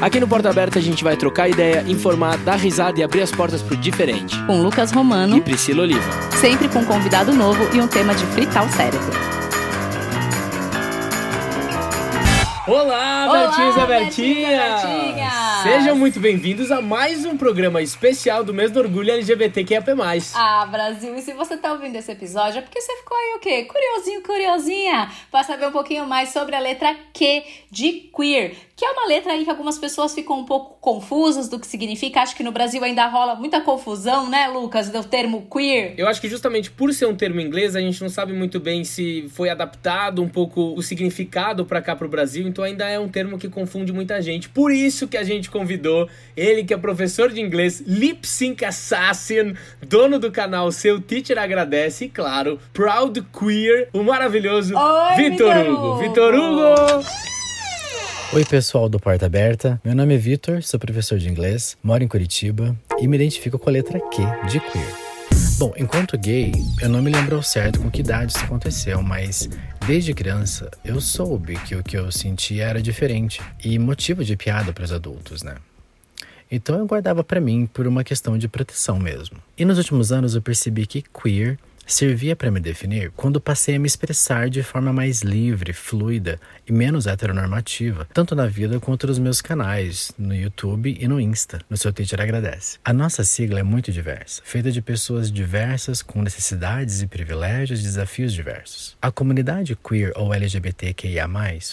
Aqui no Porta Aberta a gente vai trocar ideia, informar, dar risada e abrir as portas pro diferente. Com Lucas Romano e Priscila Oliva. Sempre com um convidado novo e um tema de fritar o cérebro. Olá, Bertinhos e Bertinhas! Sejam muito bem-vindos a mais um programa especial do mês do orgulho LGBTQIAP+. Ah, Brasil, e se você tá ouvindo esse episódio é porque você ficou aí o quê? Curiosinho, curiosinha, para saber um pouquinho mais sobre a letra Q de queer, que é uma letra aí que algumas pessoas ficam um pouco confusas do que significa. Acho que no Brasil ainda rola muita confusão, né, Lucas, do termo queer. Eu acho que justamente por ser um termo inglês, a gente não sabe muito bem se foi adaptado um pouco o significado para cá pro Brasil, então ainda é um termo que confunde muita gente. Por isso que a gente convidou ele que é professor de inglês, Lip Sync Assassin, dono do canal Seu Teacher Agradece e, claro, Proud Queer, o maravilhoso Vitor Hugo. Vitor Hugo! Oi, pessoal do Porta Aberta. Meu nome é Vitor, sou professor de inglês, moro em Curitiba e me identifico com a letra Q de queer. Bom, enquanto gay, eu não me lembro ao certo com que idade isso aconteceu, mas desde criança eu soube que o que eu sentia era diferente e motivo de piada para os adultos, né? Então eu guardava para mim por uma questão de proteção mesmo. E nos últimos anos eu percebi que queer servia para me definir quando passei a me expressar de forma mais livre, fluida e menos heteronormativa, tanto na vida quanto nos meus canais, no YouTube e no Insta, no seu Teacher Agradece. A nossa sigla é muito diversa, feita de pessoas diversas com necessidades e privilégios desafios diversos. A comunidade queer ou LGBTQIA+,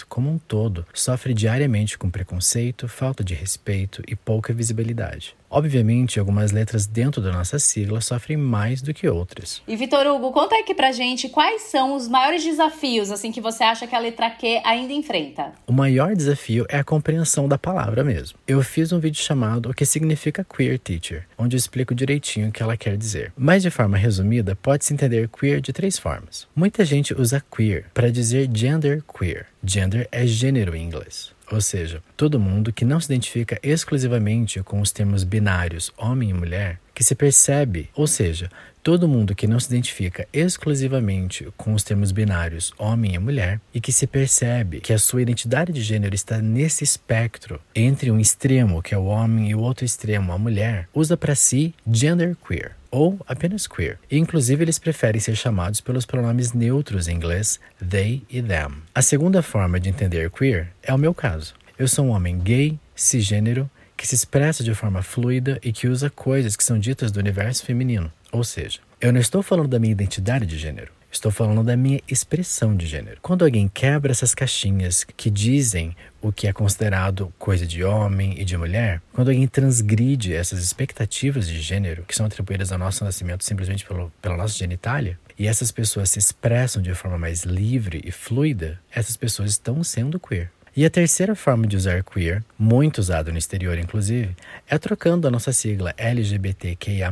como um todo, sofre diariamente com preconceito, falta de respeito e pouca visibilidade. Obviamente, algumas letras dentro da nossa sigla sofrem mais do que outras. E Vitor Hugo, conta aqui pra gente quais são os maiores desafios assim que você acha que a letra Q ainda enfrenta. O maior desafio é a compreensão da palavra mesmo. Eu fiz um vídeo chamado O que significa queer teacher, onde eu explico direitinho o que ela quer dizer. Mas de forma resumida, pode-se entender queer de três formas. Muita gente usa queer para dizer gender queer. Gender é gênero em inglês. Ou seja, todo mundo que não se identifica exclusivamente com os termos binários homem e mulher, que se percebe, ou seja, todo mundo que não se identifica exclusivamente com os termos binários homem e mulher e que se percebe que a sua identidade de gênero está nesse espectro entre um extremo, que é o homem, e o outro extremo, a mulher, usa para si genderqueer ou apenas queer. Inclusive, eles preferem ser chamados pelos pronomes neutros em inglês they e them. A segunda forma de entender queer é o meu caso. Eu sou um homem gay, cisgênero, que se expressa de forma fluida e que usa coisas que são ditas do universo feminino. Ou seja, eu não estou falando da minha identidade de gênero. Estou falando da minha expressão de gênero. Quando alguém quebra essas caixinhas que dizem o que é considerado coisa de homem e de mulher, quando alguém transgride essas expectativas de gênero que são atribuídas ao nosso nascimento simplesmente pelo, pela nossa genitália, e essas pessoas se expressam de forma mais livre e fluida, essas pessoas estão sendo queer. E a terceira forma de usar queer, muito usada no exterior inclusive, é trocando a nossa sigla LGBTQIA+,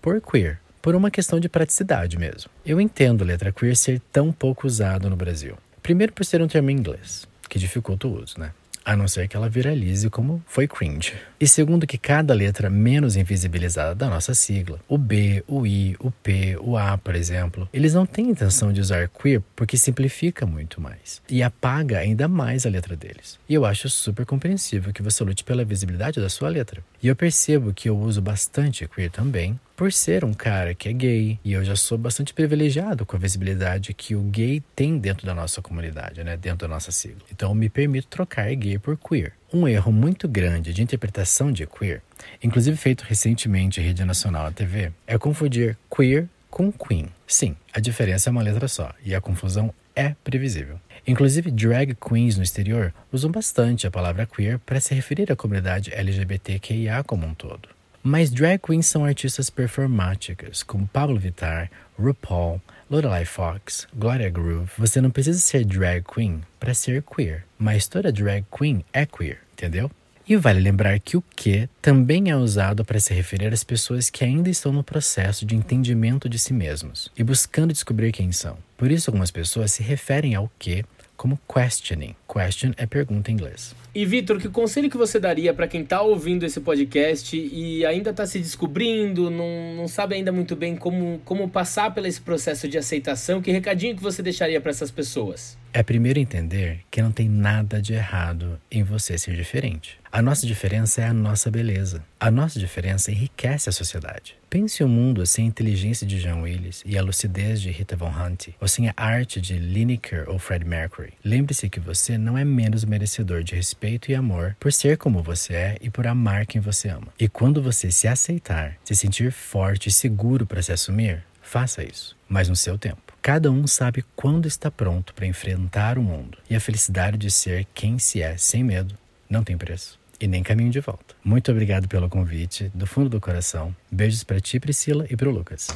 por queer por uma questão de praticidade mesmo. Eu entendo a letra queer ser tão pouco usado no Brasil. Primeiro por ser um termo em inglês, que dificulta o uso, né? A não ser que ela viralize como foi cringe. E segundo que cada letra menos invisibilizada da nossa sigla, o B, o I, o P, o A, por exemplo, eles não têm intenção de usar queer porque simplifica muito mais e apaga ainda mais a letra deles. E eu acho super compreensível que você lute pela visibilidade da sua letra. E eu percebo que eu uso bastante queer também, por ser um cara que é gay, e eu já sou bastante privilegiado com a visibilidade que o gay tem dentro da nossa comunidade, né, dentro da nossa sigla. Então eu me permito trocar gay por queer. Um erro muito grande de interpretação de queer, inclusive feito recentemente em rede nacional na TV, é confundir queer com queen. Sim, a diferença é uma letra só, e a confusão é previsível. Inclusive, drag queens no exterior usam bastante a palavra queer para se referir à comunidade LGBTQIA como um todo. Mas drag queens são artistas performáticas, como Pablo Vittar, RuPaul, Lorelai Fox, Gloria Groove. Você não precisa ser drag queen para ser queer, mas toda drag queen é queer, entendeu? E vale lembrar que o que também é usado para se referir às pessoas que ainda estão no processo de entendimento de si mesmos e buscando descobrir quem são. Por isso, algumas pessoas se referem ao que como questioning. Question é pergunta em inglês. E Vitor, que conselho que você daria para quem está ouvindo esse podcast e ainda está se descobrindo, não, não sabe ainda muito bem como, como passar pelo esse processo de aceitação? Que recadinho que você deixaria para essas pessoas? É primeiro entender que não tem nada de errado em você ser diferente. A nossa diferença é a nossa beleza. A nossa diferença enriquece a sociedade. Pense o um mundo sem a inteligência de John Willis e a lucidez de Rita Von Hunt, ou sem a arte de Lineker ou Fred Mercury. Lembre-se que você não é menos merecedor de respeito e amor por ser como você é e por amar quem você ama. E quando você se aceitar, se sentir forte e seguro para se assumir, faça isso, mas no seu tempo. Cada um sabe quando está pronto para enfrentar o mundo, e a felicidade de ser quem se é sem medo não tem preço e nem caminho de volta. Muito obrigado pelo convite, do fundo do coração. Beijos para ti, Priscila, e para o Lucas.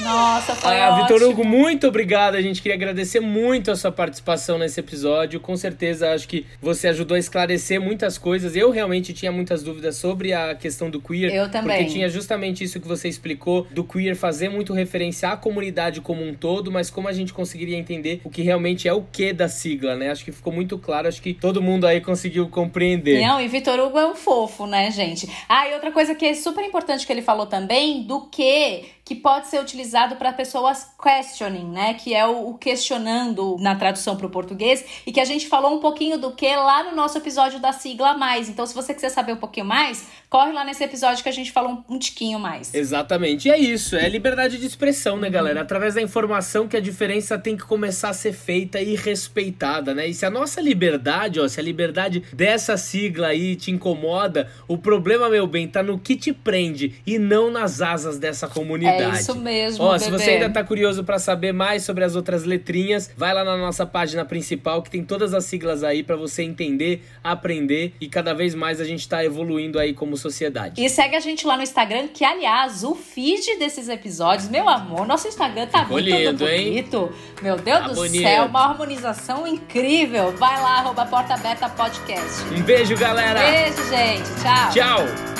Nossa, foi ah, ótimo. Vitor Hugo, muito obrigado. A gente queria agradecer muito a sua participação nesse episódio. Com certeza, acho que você ajudou a esclarecer muitas coisas. Eu realmente tinha muitas dúvidas sobre a questão do queer. Eu também. Porque tinha justamente isso que você explicou, do queer fazer muito referência à comunidade como um todo, mas como a gente conseguiria entender o que realmente é o que da sigla, né? Acho que ficou muito claro, acho que todo mundo aí conseguiu compreender. Não, e Vitor Hugo é um fofo, né, gente? Ah, e outra coisa que é super importante que ele falou também, do que que pode ser utilizado para pessoas questioning, né? Que é o, o questionando na tradução para o português e que a gente falou um pouquinho do que lá no nosso episódio da sigla mais. Então, se você quiser saber um pouquinho mais, corre lá nesse episódio que a gente falou um, um tiquinho mais. Exatamente. E é isso, é liberdade de expressão, né, galera? Através da informação que a diferença tem que começar a ser feita e respeitada, né? E se a nossa liberdade, ó, se a liberdade dessa sigla aí te incomoda, o problema, meu bem, tá no que te prende e não nas asas dessa comunidade. É isso mesmo. Ó, bebê. se você ainda tá curioso para saber mais sobre as outras letrinhas, vai lá na nossa página principal que tem todas as siglas aí para você entender, aprender e cada vez mais a gente tá evoluindo aí como sociedade. E segue a gente lá no Instagram, que aliás, o feed desses episódios, meu amor, nosso Instagram tá Ficou muito lindo, bonito. Hein? Meu Deus Tá do bonito. céu, uma harmonização incrível. Vai lá, arroba Porta Aberta Podcast. Um beijo, galera. Beijo, gente. Tchau. Tchau.